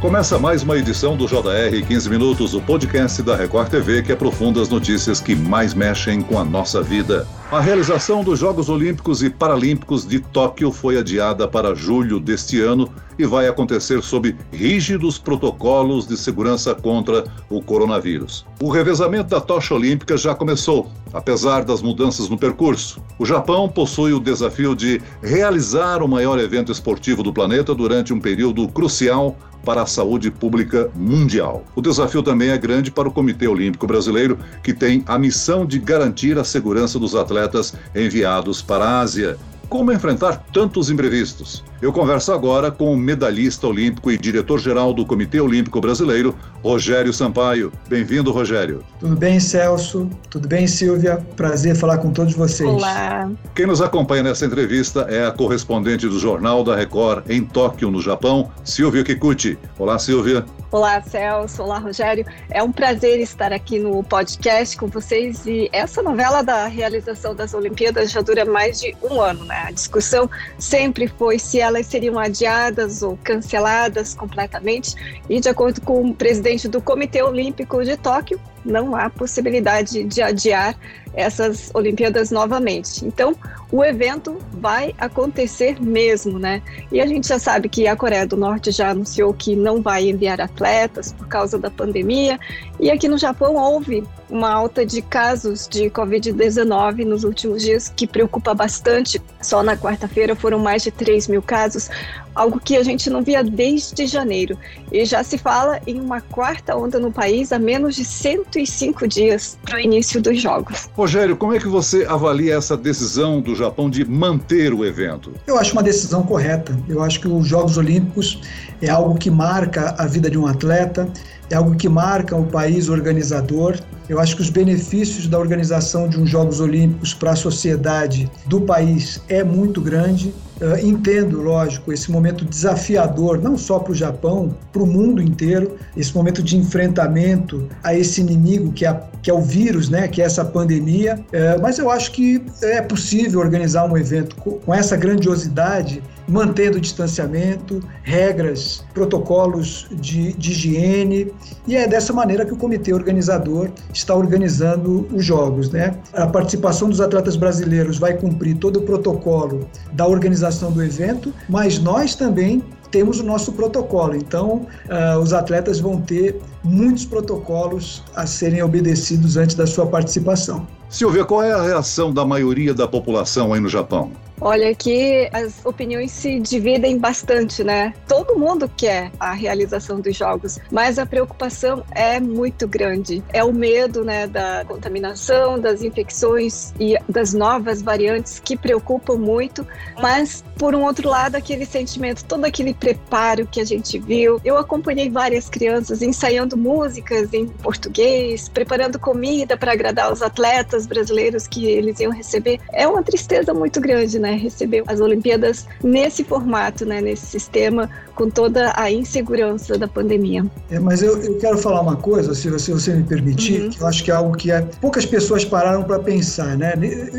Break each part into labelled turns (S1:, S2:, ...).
S1: Começa mais uma edição do JR 15 Minutos, o podcast da Record TV que aprofunda as notícias que mais mexem com a nossa vida. A realização dos Jogos Olímpicos e Paralímpicos de Tóquio foi adiada para julho deste ano e vai acontecer sob rígidos protocolos de segurança contra o coronavírus. O revezamento da tocha olímpica já começou, apesar das mudanças no percurso. O Japão possui o desafio de realizar o maior evento esportivo do planeta durante um período crucial para a saúde pública mundial. O desafio também é grande para o Comitê Olímpico Brasileiro, que tem a missão de garantir a segurança dos atletas enviados para a Ásia. Como enfrentar tantos imprevistos? Eu converso agora com o medalhista olímpico e diretor-geral do Comitê Olímpico Brasileiro, Rogério Sampaio. Bem-vindo, Rogério.
S2: Tudo bem, Celso? Tudo bem, Silvia? Prazer falar com todos vocês.
S3: Olá.
S1: Quem nos acompanha nessa entrevista é a correspondente do Jornal da Record em Tóquio, no Japão, Silvia Kikuchi. Olá, Silvia.
S3: Olá, Celso. Olá, Rogério. É um prazer estar aqui no podcast com vocês. E essa novela da realização das Olimpíadas já dura mais de um ano, né? A discussão sempre foi se elas seriam adiadas ou canceladas completamente. E, de acordo com o presidente do Comitê Olímpico de Tóquio, não há possibilidade de adiar essas Olimpíadas novamente. Então, o evento vai acontecer mesmo, né? E a gente já sabe que a Coreia do Norte já anunciou que não vai enviar atletas por causa da pandemia. E aqui no Japão houve uma alta de casos de Covid-19 nos últimos dias, que preocupa bastante. Só na quarta-feira foram mais de 3 mil casos, algo que a gente não via desde janeiro. E já se fala em uma quarta onda no país a menos de 105 dias para o início dos Jogos.
S1: Rogério, como é que você avalia essa decisão do Japão de manter o evento?
S2: Eu acho uma decisão correta. Eu acho que os Jogos Olímpicos é algo que marca a vida de um atleta, é algo que marca o país organizador. Eu acho que os benefícios da organização de uns Jogos Olímpicos para a sociedade do país é muito grande. Uh, entendo, lógico, esse momento desafiador, não só para o Japão, para o mundo inteiro, esse momento de enfrentamento a esse inimigo que é, que é o vírus, né, que é essa pandemia. Uh, mas eu acho que é possível organizar um evento com, com essa grandiosidade mantendo o distanciamento, regras, protocolos de, de, higiene, e é dessa maneira que o comitê organizador está organizando os jogos. Né? A participação dos atletas brasileiros vai cumprir todo o protocolo da organização do evento, mas nós também temos o nosso protocolo. Então, uh, os atletas vão ter muitos protocolos a serem obedecidos antes da sua participação.
S1: Silvia, qual é a reação da maioria da população aí no Japão?
S3: Olha que as opiniões se dividem bastante, né? Todo mundo quer a realização dos jogos, mas a preocupação é muito grande. É o medo, né, da contaminação, das infecções e das novas variantes que preocupam muito, mas por um outro lado, aquele sentimento, todo aquele preparo que a gente viu. Eu acompanhei várias crianças ensaiando músicas em português, preparando comida para agradar os atletas brasileiros que eles iam receber. É uma tristeza muito grande, né? Né, receber as Olimpíadas nesse formato, né, nesse sistema, com toda a insegurança da pandemia.
S2: É, mas eu, eu quero falar uma coisa, se você, se você me permitir, uhum. que eu acho que é algo que é, poucas pessoas pararam para pensar, né?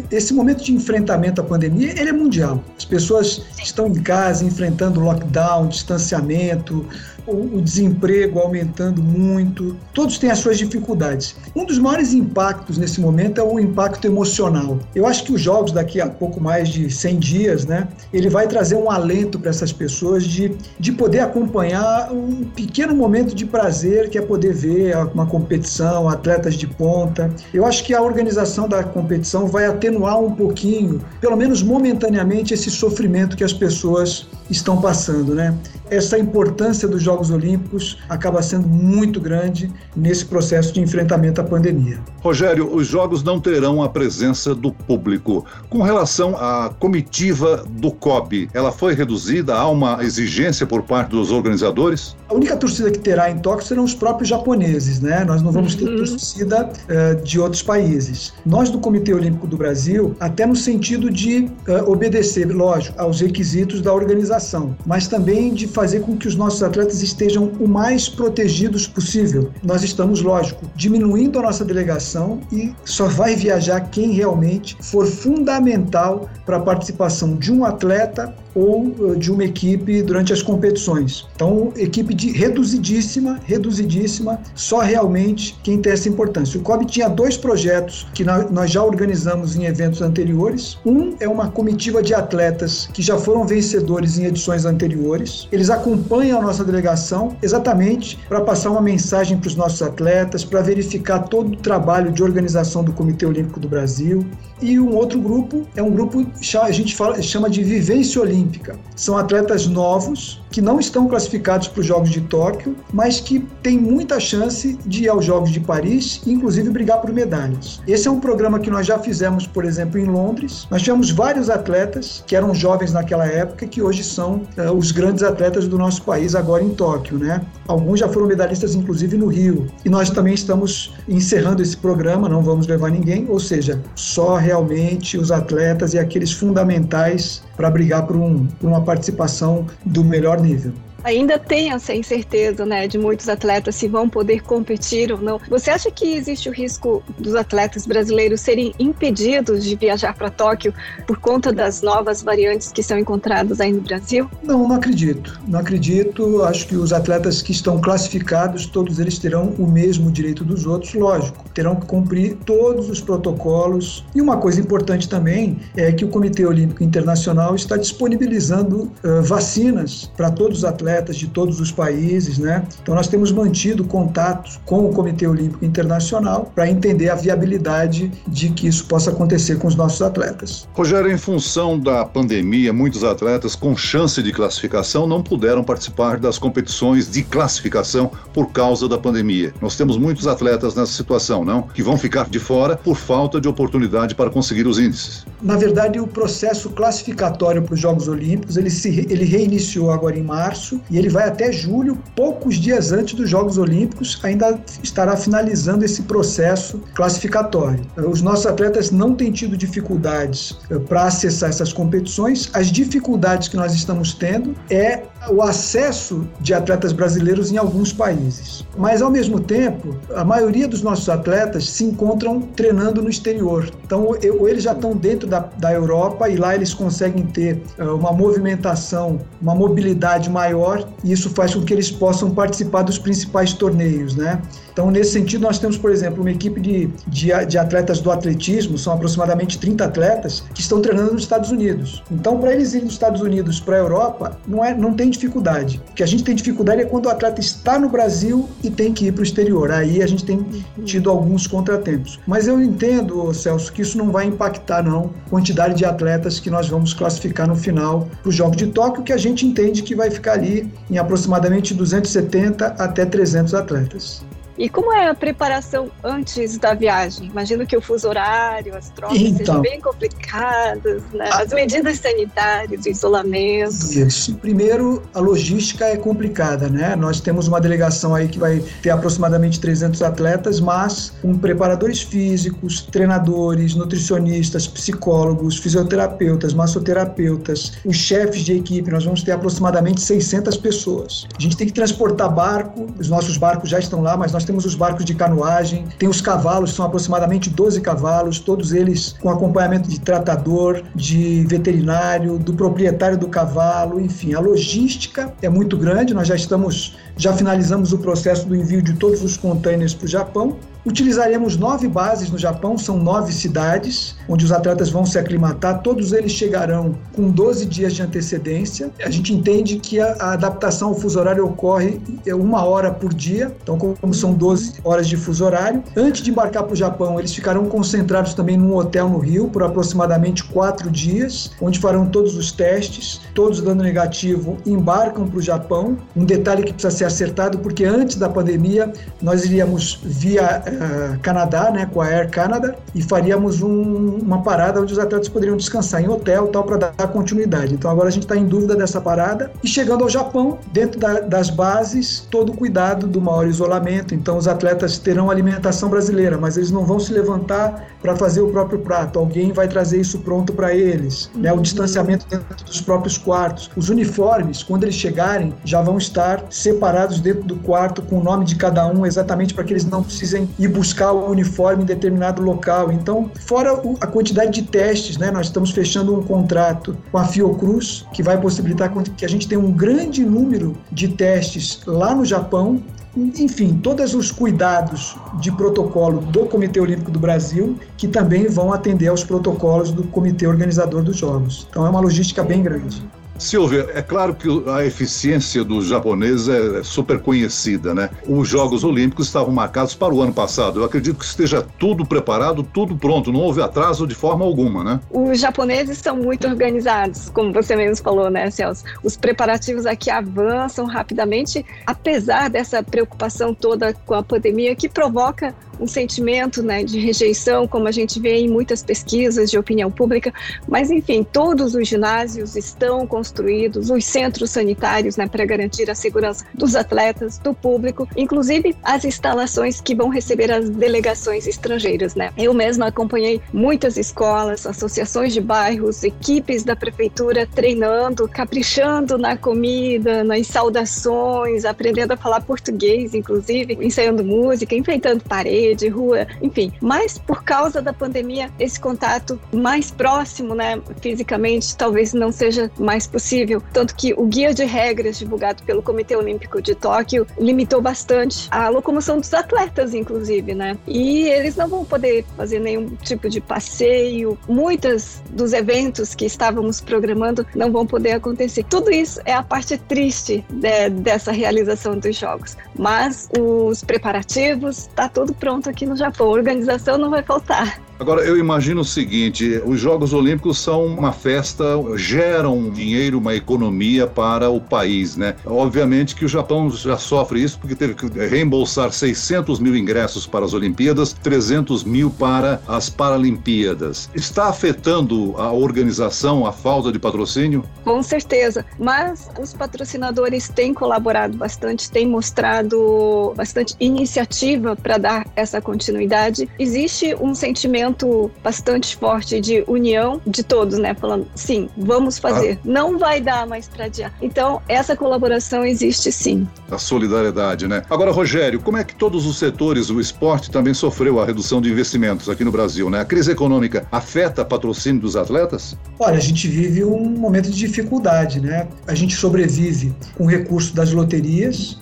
S2: Esse momento de enfrentamento à pandemia, ele é mundial. As pessoas estão em casa enfrentando lockdown, distanciamento, o, desemprego aumentando muito, todos têm as suas dificuldades. Um dos maiores impactos nesse momento é o impacto emocional. Eu acho que os jogos daqui a pouco mais de 100 dias, né, ele vai trazer um alento para essas pessoas de, de poder acompanhar um pequeno momento de prazer que é poder ver uma competição, atletas de ponta. Eu acho que a organização da competição vai atenuar um pouquinho, pelo menos momentaneamente, esse sofrimento que as pessoas estão passando, né? Essa importância dos Jogos Olímpicos acaba sendo muito grande nesse processo de enfrentamento à pandemia.
S1: Rogério, os Jogos não terão a presença do público. Com relação à comitiva do COB, ela foi reduzida? Há uma exigência por parte dos organizadores?
S2: A única torcida que terá em Tóquio serão os próprios japoneses, né? Nós não vamos ter uhum. torcida uh, de outros países. Nós do Comitê Olímpico do Brasil, até no sentido de uh, obedecer, lógico, aos requisitos da organização, mas também de fazer com que os nossos atletas estejam o mais protegidos possível. Nós estamos, lógico, diminuindo a nossa delegação e só vai viajar quem realmente for fundamental para a participação de um atleta ou uh, de uma equipe durante as competições. Então, equipe de reduzidíssima, reduzidíssima, só realmente quem tem essa importância. O COB tinha dois projetos que nós já organizamos em eventos anteriores. Um é uma comitiva de atletas que já foram vencedores em edições anteriores. Eles acompanham a nossa delegação exatamente para passar uma mensagem para os nossos atletas, para verificar todo o trabalho de organização do Comitê Olímpico do Brasil. E um outro grupo é um grupo a gente fala, chama de vivência olímpica. São atletas novos que não estão classificados para os Jogos de Tóquio, mas que têm muita chance de ir aos Jogos de Paris inclusive, brigar por medalhas. Esse é um programa que nós já fizemos, por exemplo, em Londres. Nós tivemos vários atletas que eram jovens naquela época que hoje são uh, os grandes atletas do nosso país agora em Tóquio, né? Alguns já foram medalhistas, inclusive, no Rio. E nós também estamos encerrando esse programa, não vamos levar ninguém, ou seja, só realmente os atletas e aqueles fundamentais para brigar por, um, por uma participação do melhor nível
S3: ainda tem essa incerteza, né, de muitos atletas se vão poder competir ou não. Você acha que existe o risco dos atletas brasileiros serem impedidos de viajar para Tóquio por conta das novas variantes que são encontradas aí no Brasil?
S2: Não, não acredito. Não acredito. Acho que os atletas que estão classificados, todos eles terão o mesmo direito dos outros, lógico. Terão que cumprir todos os protocolos. E uma coisa importante também é que o Comitê Olímpico Internacional está disponibilizando uh, vacinas para todos os atletas atletas de todos os países, né? Então nós temos mantido contatos com o Comitê Olímpico Internacional para entender a viabilidade de que isso possa acontecer com os nossos atletas.
S1: Rogério, em função da pandemia, muitos atletas com chance de classificação não puderam participar das competições de classificação por causa da pandemia. Nós temos muitos atletas nessa situação, não? Que vão ficar de fora por falta de oportunidade para conseguir os índices.
S2: Na verdade, o processo classificatório para os Jogos Olímpicos ele se ele reiniciou agora em março e ele vai até julho, poucos dias antes dos Jogos Olímpicos, ainda estará finalizando esse processo classificatório. Os nossos atletas não têm tido dificuldades eh, para acessar essas competições. As dificuldades que nós estamos tendo é o acesso de atletas brasileiros em alguns países. Mas, ao mesmo tempo, a maioria dos nossos atletas se encontram treinando no exterior. Então, eles já estão dentro da, da Europa e lá eles conseguem ter eh, uma movimentação, uma mobilidade maior e isso faz com que eles possam participar dos principais torneios, né? Então, nesse sentido, nós temos, por exemplo, uma equipe de, de, de, atletas do atletismo, são aproximadamente 30 atletas, que estão treinando nos Estados Unidos. Então, para eles irem dos Estados Unidos para a Europa, não, é, não tem dificuldade. O que a gente tem dificuldade é quando o atleta está no Brasil e tem que ir para o exterior. Aí a gente tem tido alguns contratempos. Mas eu entendo, Celso, que isso não vai impactar, não, a quantidade de atletas que nós vamos classificar no final para os Jogos de Tóquio, que a gente entende que vai ficar ali em aproximadamente 270 até 300 atletas.
S3: E como é a preparação antes da viagem? Imagino que o fuso horário, as trocas então, sejam bem complicadas, né? as medidas sanitárias, o isolamento.
S2: Isso. Primeiro, a logística é complicada, né? Nós temos uma delegação aí que vai ter aproximadamente 300 atletas, mas com preparadores físicos, treinadores, nutricionistas, psicólogos, fisioterapeutas, massoterapeutas, os chefes de equipe, nós vamos ter aproximadamente 600 pessoas. A gente tem que transportar barco, os nossos barcos já estão lá, mas nós nós temos os barcos de canoagem, tem os cavalos, são aproximadamente 12 cavalos, todos eles com acompanhamento de tratador, de veterinário, do proprietário do cavalo, enfim, a logística é muito grande, nós já estamos, já finalizamos o processo do envio de todos os containers para o Japão Utilizaremos nove bases no Japão, são nove cidades, onde os atletas vão se aclimatar. Todos eles chegarão com 12 dias de antecedência. A gente entende que a, a adaptação ao fuso horário ocorre uma hora por dia, então, como são 12 horas de fuso horário. Antes de embarcar para o Japão, eles ficarão concentrados também num hotel no Rio por aproximadamente quatro dias, onde farão todos os testes. Todos dando negativo, embarcam para o Japão. Um detalhe que precisa ser acertado, porque antes da pandemia, nós iríamos via uh, Canadá, né, com a Air Canada, e faríamos um, uma parada onde os atletas poderiam descansar em hotel tal para dar continuidade. Então agora a gente está em dúvida dessa parada. E chegando ao Japão, dentro da, das bases, todo o cuidado do maior isolamento. Então os atletas terão alimentação brasileira, mas eles não vão se levantar para fazer o próprio prato. Alguém vai trazer isso pronto para eles. Né? O distanciamento dentro dos próprios quartos. Os uniformes, quando eles chegarem, já vão estar separados dentro do quarto com o nome de cada um, exatamente para que eles não precisem ir buscar o uniforme em determinado local. Então, fora a quantidade de testes, né? Nós estamos fechando um contrato com a Fiocruz, que vai possibilitar que a gente tenha um grande número de testes lá no Japão enfim, todos os cuidados de protocolo do Comitê Olímpico do Brasil, que também vão atender aos protocolos do Comitê Organizador dos Jogos. Então é uma logística bem grande.
S1: Silvia, é claro que a eficiência dos japoneses é super conhecida, né? Os Jogos Olímpicos estavam marcados para o ano passado. Eu acredito que esteja tudo preparado, tudo pronto, não houve atraso de forma alguma, né?
S3: Os japoneses são muito organizados, como você mesmo falou, né, Celso? Os preparativos aqui avançam rapidamente, apesar dessa preocupação toda com a pandemia que provoca um sentimento né, de rejeição, como a gente vê em muitas pesquisas de opinião pública, mas enfim, todos os ginásios estão construídos, os centros sanitários né, para garantir a segurança dos atletas, do público, inclusive as instalações que vão receber as delegações estrangeiras. Né? Eu mesma acompanhei muitas escolas, associações de bairros, equipes da prefeitura treinando, caprichando na comida, nas saudações, aprendendo a falar português, inclusive, ensaiando música, enfeitando paredes de rua, enfim. Mas por causa da pandemia, esse contato mais próximo, né, fisicamente, talvez não seja mais possível. Tanto que o guia de regras divulgado pelo Comitê Olímpico de Tóquio limitou bastante a locomoção dos atletas, inclusive, né? E eles não vão poder fazer nenhum tipo de passeio. Muitos dos eventos que estávamos programando não vão poder acontecer. Tudo isso é a parte triste de, dessa realização dos jogos. Mas os preparativos, tá tudo pronto pronto aqui no Japão. Organização não vai faltar.
S1: Agora, eu imagino o seguinte: os Jogos Olímpicos são uma festa, geram dinheiro, uma economia para o país, né? Obviamente que o Japão já sofre isso porque teve que reembolsar 600 mil ingressos para as Olimpíadas, 300 mil para as Paralimpíadas. Está afetando a organização, a falta de patrocínio?
S3: Com certeza, mas os patrocinadores têm colaborado bastante, têm mostrado bastante iniciativa para dar essa continuidade. Existe um sentimento sentimento bastante forte de união de todos, né? Falando, sim, vamos fazer. Ah. Não vai dar mais para adiar. Então, essa colaboração existe sim.
S1: A solidariedade, né? Agora, Rogério, como é que todos os setores, o esporte também sofreu a redução de investimentos aqui no Brasil, né? A crise econômica afeta o patrocínio dos atletas?
S2: Olha, a gente vive um momento de dificuldade, né? A gente sobrevive com o recurso das loterias,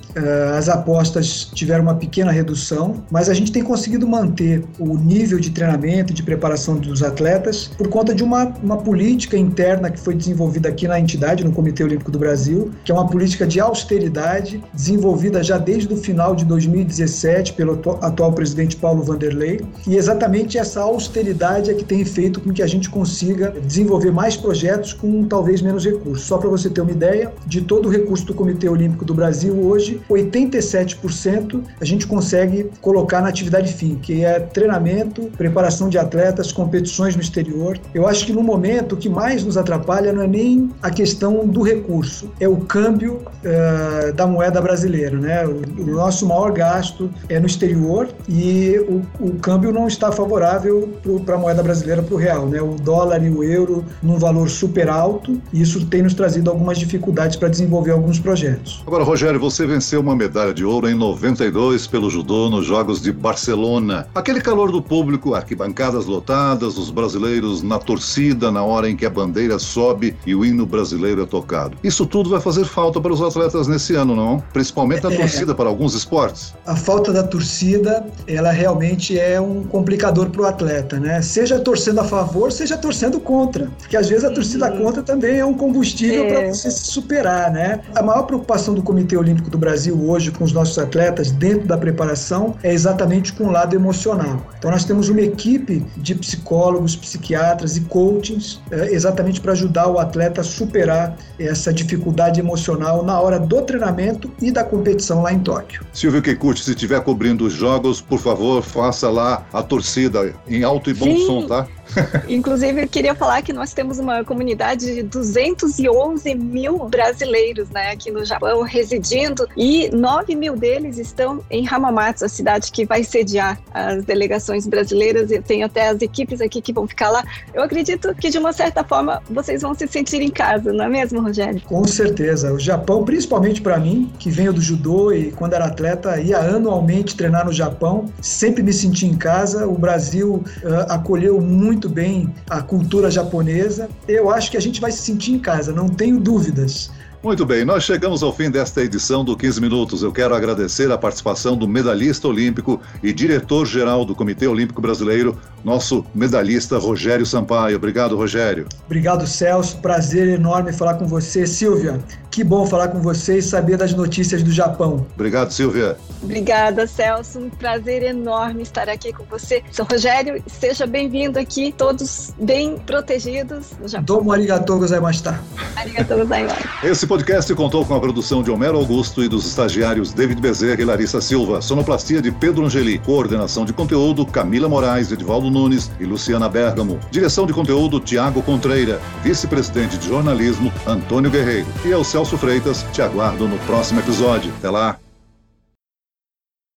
S2: as apostas tiveram uma pequena redução, mas a gente tem conseguido manter o nível de treinamento de preparação dos atletas por conta de uma, uma política interna que foi desenvolvida aqui na entidade, no Comitê Olímpico do Brasil, que é uma política de austeridade desenvolvida já desde o final de 2017 pelo atual presidente Paulo Vanderlei. E exatamente essa austeridade é que tem feito com que a gente consiga desenvolver mais projetos com talvez menos recursos. Só para você ter uma ideia, de todo o recurso do Comitê Olímpico do Brasil hoje, 87% a gente consegue colocar na atividade fim, que é treinamento, preparação de atletas, competições no exterior. Eu acho que no momento o que mais nos atrapalha não é nem a questão do recurso, é o câmbio uh, da moeda brasileira. Né? O, o, nosso maior gasto é no exterior e o, o câmbio não está favorável para a moeda brasileira, para o real. Né? O dólar e o euro num valor super alto e isso tem nos trazido algumas dificuldades para desenvolver alguns projetos.
S1: Agora, Rogério, você venceu venceu uma medalha de ouro em 92 pelo judô nos Jogos de Barcelona. Aquele calor do público, arquibancadas lotadas, os brasileiros na torcida na hora em que a bandeira sobe e o hino brasileiro é tocado. Isso tudo vai fazer falta para os atletas nesse ano, não? Principalmente a é. torcida para alguns esportes.
S2: A falta da torcida, ela realmente é um complicador para o atleta, né? Seja torcendo a favor, seja torcendo contra. Porque às vezes a torcida uhum. contra também é um combustível é. para você se superar, né? A maior preocupação do Comitê Olímpico do Brasil Brasil hoje com os nossos atletas dentro da preparação é exatamente com o lado emocional. Então nós temos uma equipe de psicólogos, psiquiatras e coachings é, exatamente para ajudar o atleta a superar essa dificuldade emocional na hora do treinamento e da competição lá em Tóquio.
S1: Silvio Kikuchi, se estiver cobrindo os jogos, por favor, faça lá a torcida em alto e bom Sim. som, tá?
S3: Inclusive, eu queria falar que nós temos uma comunidade de 211 mil brasileiros né, aqui no Japão residindo e 9 mil deles estão em Hamamatsu, a cidade que vai sediar as delegações brasileiras e tem até as equipes aqui que vão ficar lá. Eu acredito que, de uma certa forma, vocês vão se sentir em casa, não é mesmo, Rogério?
S2: Com certeza. O Japão, principalmente para mim, que venho do judô e quando era atleta ia anualmente treinar no Japão, sempre me senti em casa. O Brasil uh, acolheu muito bem a cultura japonesa. Eu acho que a gente vai se sentir em casa, não tenho dúvidas.
S1: Muito bem, nós chegamos ao fim desta edição do 15 Minutos. Eu quero agradecer a participação do medalhista olímpico e diretor-geral do Comitê Olímpico Brasileiro, nosso medalhista Rogério Sampaio. Obrigado, Rogério.
S2: Obrigado, Celso. Prazer enorme falar com você. Silvia, que bom falar com você e saber das notícias do Japão.
S1: Obrigado, Silvia.
S3: Obrigada, Celso. Um prazer enorme estar aqui com você. Sou Rogério, seja bem-vindo aqui, todos bem protegidos
S2: no Japão. Domo arigatou gozaimashita.
S3: Arigatou gozaimashita.
S1: Esse podcast contou com a produção de Homero Augusto e dos estagiários David Bezerra e Larissa Silva, sonoplastia de Pedro Angeli, coordenação de conteúdo Camila Moraes, Edvaldo Nunes e Luciana Bergamo, direção de conteúdo Tiago Contreira, vice-presidente de jornalismo Antônio Guerreiro. E eu, Celso Freitas, te aguardo no próximo episódio. Até lá!